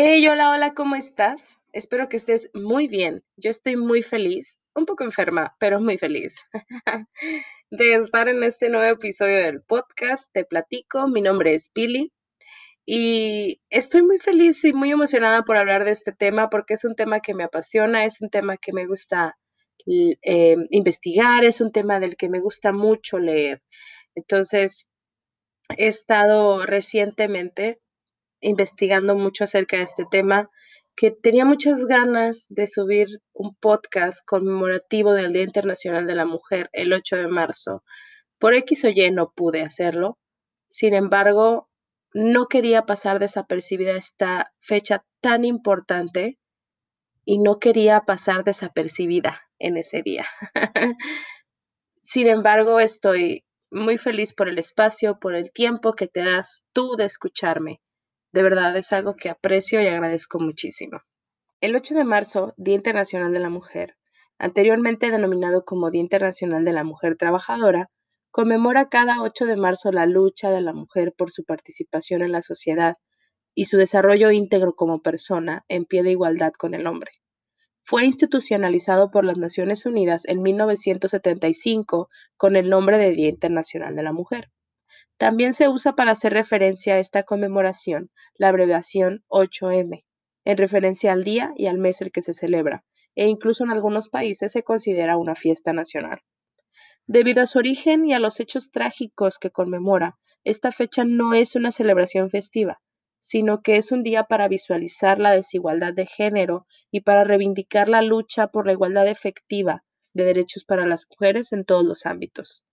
Hey, hola, hola, ¿cómo estás? Espero que estés muy bien. Yo estoy muy feliz, un poco enferma, pero muy feliz de estar en este nuevo episodio del podcast. Te platico, mi nombre es Pili y estoy muy feliz y muy emocionada por hablar de este tema porque es un tema que me apasiona, es un tema que me gusta eh, investigar, es un tema del que me gusta mucho leer. Entonces, he estado recientemente investigando mucho acerca de este tema, que tenía muchas ganas de subir un podcast conmemorativo del Día Internacional de la Mujer el 8 de marzo. Por X o Y no pude hacerlo. Sin embargo, no quería pasar desapercibida esta fecha tan importante y no quería pasar desapercibida en ese día. Sin embargo, estoy muy feliz por el espacio, por el tiempo que te das tú de escucharme. De verdad es algo que aprecio y agradezco muchísimo. El 8 de marzo, Día Internacional de la Mujer, anteriormente denominado como Día Internacional de la Mujer Trabajadora, conmemora cada 8 de marzo la lucha de la mujer por su participación en la sociedad y su desarrollo íntegro como persona en pie de igualdad con el hombre. Fue institucionalizado por las Naciones Unidas en 1975 con el nombre de Día Internacional de la Mujer. También se usa para hacer referencia a esta conmemoración la abreviación 8M, en referencia al día y al mes el que se celebra, e incluso en algunos países se considera una fiesta nacional. Debido a su origen y a los hechos trágicos que conmemora, esta fecha no es una celebración festiva, sino que es un día para visualizar la desigualdad de género y para reivindicar la lucha por la igualdad efectiva de derechos para las mujeres en todos los ámbitos.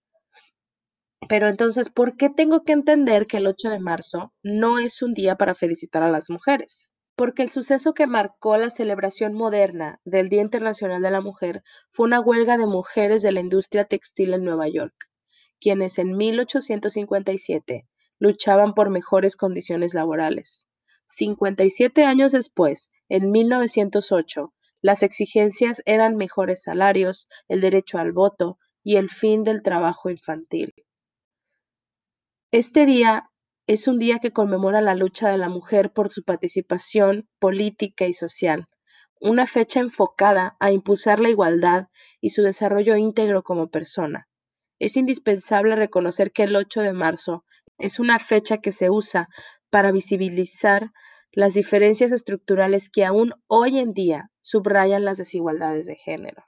Pero entonces, ¿por qué tengo que entender que el 8 de marzo no es un día para felicitar a las mujeres? Porque el suceso que marcó la celebración moderna del Día Internacional de la Mujer fue una huelga de mujeres de la industria textil en Nueva York, quienes en 1857 luchaban por mejores condiciones laborales. 57 años después, en 1908, las exigencias eran mejores salarios, el derecho al voto y el fin del trabajo infantil. Este día es un día que conmemora la lucha de la mujer por su participación política y social, una fecha enfocada a impulsar la igualdad y su desarrollo íntegro como persona. Es indispensable reconocer que el 8 de marzo es una fecha que se usa para visibilizar las diferencias estructurales que aún hoy en día subrayan las desigualdades de género.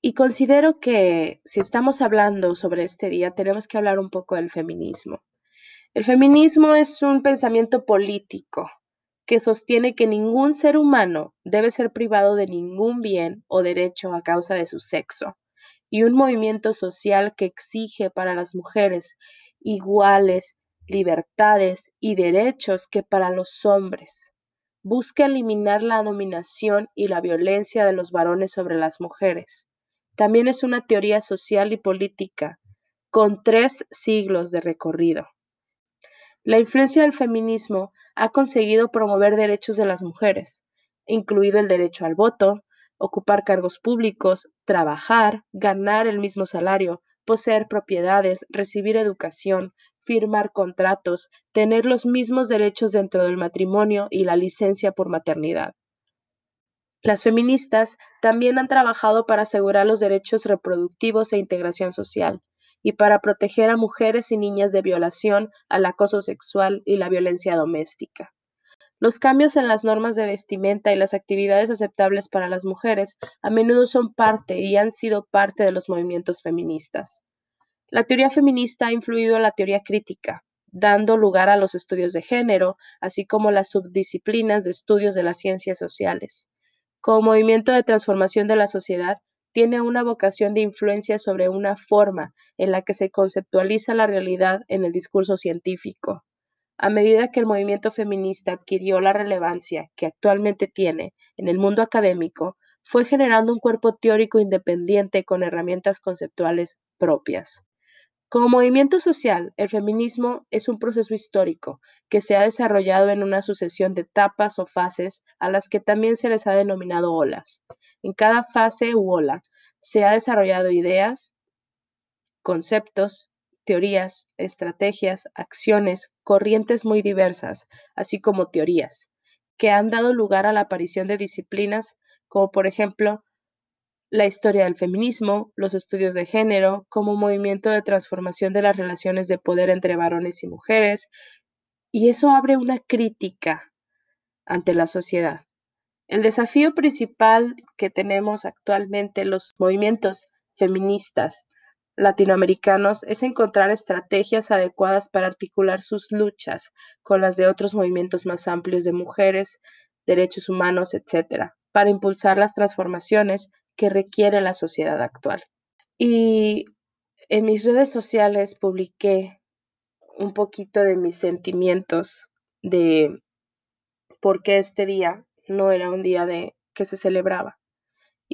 Y considero que si estamos hablando sobre este día, tenemos que hablar un poco del feminismo. El feminismo es un pensamiento político que sostiene que ningún ser humano debe ser privado de ningún bien o derecho a causa de su sexo, y un movimiento social que exige para las mujeres iguales libertades y derechos que para los hombres. Busca eliminar la dominación y la violencia de los varones sobre las mujeres. También es una teoría social y política con tres siglos de recorrido. La influencia del feminismo ha conseguido promover derechos de las mujeres, incluido el derecho al voto, ocupar cargos públicos, trabajar, ganar el mismo salario, poseer propiedades, recibir educación, firmar contratos, tener los mismos derechos dentro del matrimonio y la licencia por maternidad. Las feministas también han trabajado para asegurar los derechos reproductivos e integración social y para proteger a mujeres y niñas de violación, al acoso sexual y la violencia doméstica. Los cambios en las normas de vestimenta y las actividades aceptables para las mujeres a menudo son parte y han sido parte de los movimientos feministas. La teoría feminista ha influido en la teoría crítica, dando lugar a los estudios de género, así como las subdisciplinas de estudios de las ciencias sociales. Como movimiento de transformación de la sociedad, tiene una vocación de influencia sobre una forma en la que se conceptualiza la realidad en el discurso científico. A medida que el movimiento feminista adquirió la relevancia que actualmente tiene en el mundo académico, fue generando un cuerpo teórico independiente con herramientas conceptuales propias. Como movimiento social, el feminismo es un proceso histórico que se ha desarrollado en una sucesión de etapas o fases a las que también se les ha denominado olas. En cada fase u ola se ha desarrollado ideas, conceptos, teorías, estrategias, acciones, corrientes muy diversas, así como teorías, que han dado lugar a la aparición de disciplinas como por ejemplo la historia del feminismo, los estudios de género, como movimiento de transformación de las relaciones de poder entre varones y mujeres, y eso abre una crítica ante la sociedad. El desafío principal que tenemos actualmente los movimientos feministas latinoamericanos es encontrar estrategias adecuadas para articular sus luchas con las de otros movimientos más amplios de mujeres, derechos humanos, etc., para impulsar las transformaciones que requiere la sociedad actual. Y en mis redes sociales publiqué un poquito de mis sentimientos de por qué este día no era un día de que se celebraba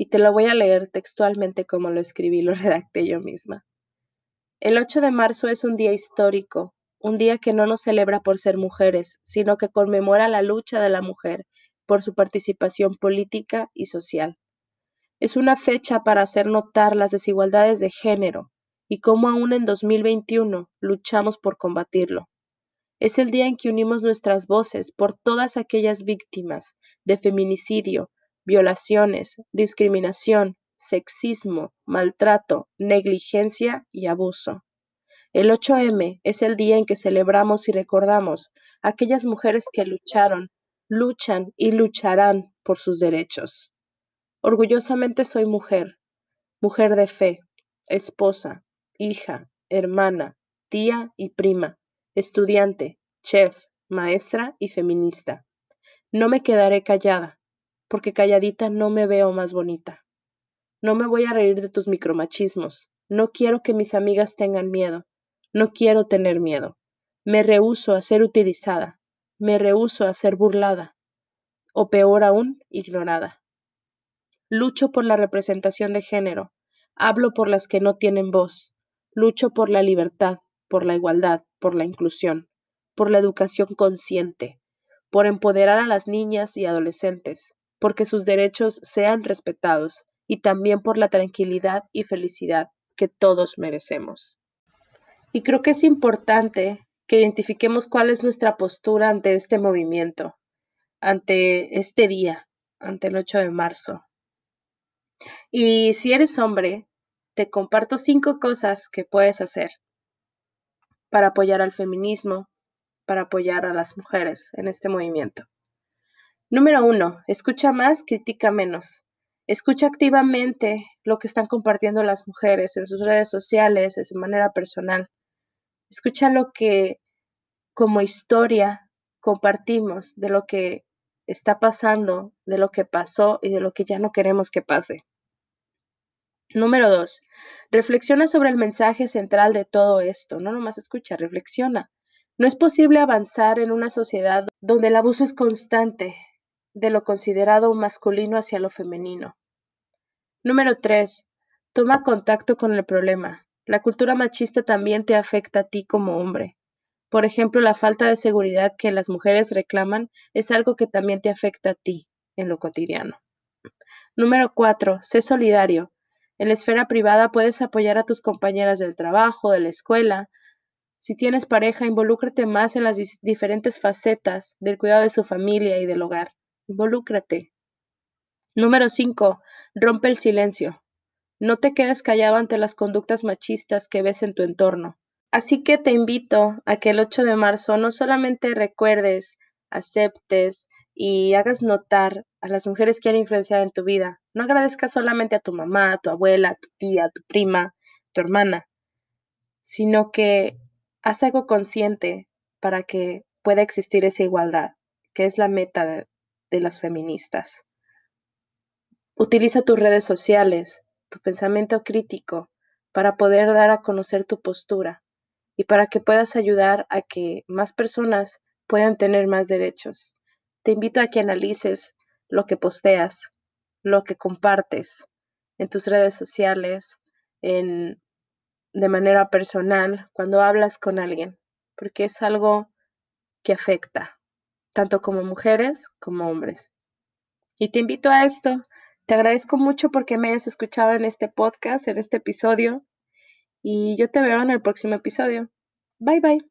y te lo voy a leer textualmente como lo escribí, lo redacté yo misma. El 8 de marzo es un día histórico, un día que no nos celebra por ser mujeres, sino que conmemora la lucha de la mujer por su participación política y social. Es una fecha para hacer notar las desigualdades de género y cómo aún en 2021 luchamos por combatirlo. Es el día en que unimos nuestras voces por todas aquellas víctimas de feminicidio, violaciones, discriminación, sexismo, maltrato, negligencia y abuso. El 8M es el día en que celebramos y recordamos a aquellas mujeres que lucharon, luchan y lucharán por sus derechos. Orgullosamente soy mujer, mujer de fe, esposa, hija, hermana, tía y prima, estudiante, chef, maestra y feminista. No me quedaré callada porque calladita no me veo más bonita. No me voy a reír de tus micromachismos. No quiero que mis amigas tengan miedo. No quiero tener miedo. Me rehúso a ser utilizada. Me rehúso a ser burlada. O peor aún, ignorada. Lucho por la representación de género. Hablo por las que no tienen voz. Lucho por la libertad, por la igualdad, por la inclusión, por la educación consciente, por empoderar a las niñas y adolescentes, porque sus derechos sean respetados y también por la tranquilidad y felicidad que todos merecemos. Y creo que es importante que identifiquemos cuál es nuestra postura ante este movimiento, ante este día, ante el 8 de marzo. Y si eres hombre, te comparto cinco cosas que puedes hacer para apoyar al feminismo, para apoyar a las mujeres en este movimiento. Número uno, escucha más, critica menos. Escucha activamente lo que están compartiendo las mujeres en sus redes sociales, en su manera personal. Escucha lo que como historia compartimos de lo que está pasando, de lo que pasó y de lo que ya no queremos que pase. Número dos, reflexiona sobre el mensaje central de todo esto. No nomás escucha, reflexiona. No es posible avanzar en una sociedad donde el abuso es constante, de lo considerado masculino hacia lo femenino. Número 3. Toma contacto con el problema. La cultura machista también te afecta a ti como hombre. Por ejemplo, la falta de seguridad que las mujeres reclaman es algo que también te afecta a ti en lo cotidiano. Número 4. Sé solidario. En la esfera privada puedes apoyar a tus compañeras del trabajo, de la escuela. Si tienes pareja, involúcrate más en las diferentes facetas del cuidado de su familia y del hogar. Involúcrate. Número 5. Rompe el silencio. No te quedes callado ante las conductas machistas que ves en tu entorno. Así que te invito a que el 8 de marzo no solamente recuerdes, aceptes y hagas notar a las mujeres que han influenciado en tu vida. No agradezcas solamente a tu mamá, tu abuela, tu tía, tu prima, tu hermana, sino que haz algo consciente para que pueda existir esa igualdad, que es la meta de las feministas. Utiliza tus redes sociales, tu pensamiento crítico, para poder dar a conocer tu postura y para que puedas ayudar a que más personas puedan tener más derechos. Te invito a que analices lo que posteas, lo que compartes en tus redes sociales, en, de manera personal, cuando hablas con alguien, porque es algo que afecta tanto como mujeres como hombres. Y te invito a esto. Te agradezco mucho porque me hayas escuchado en este podcast, en este episodio. Y yo te veo en el próximo episodio. Bye bye.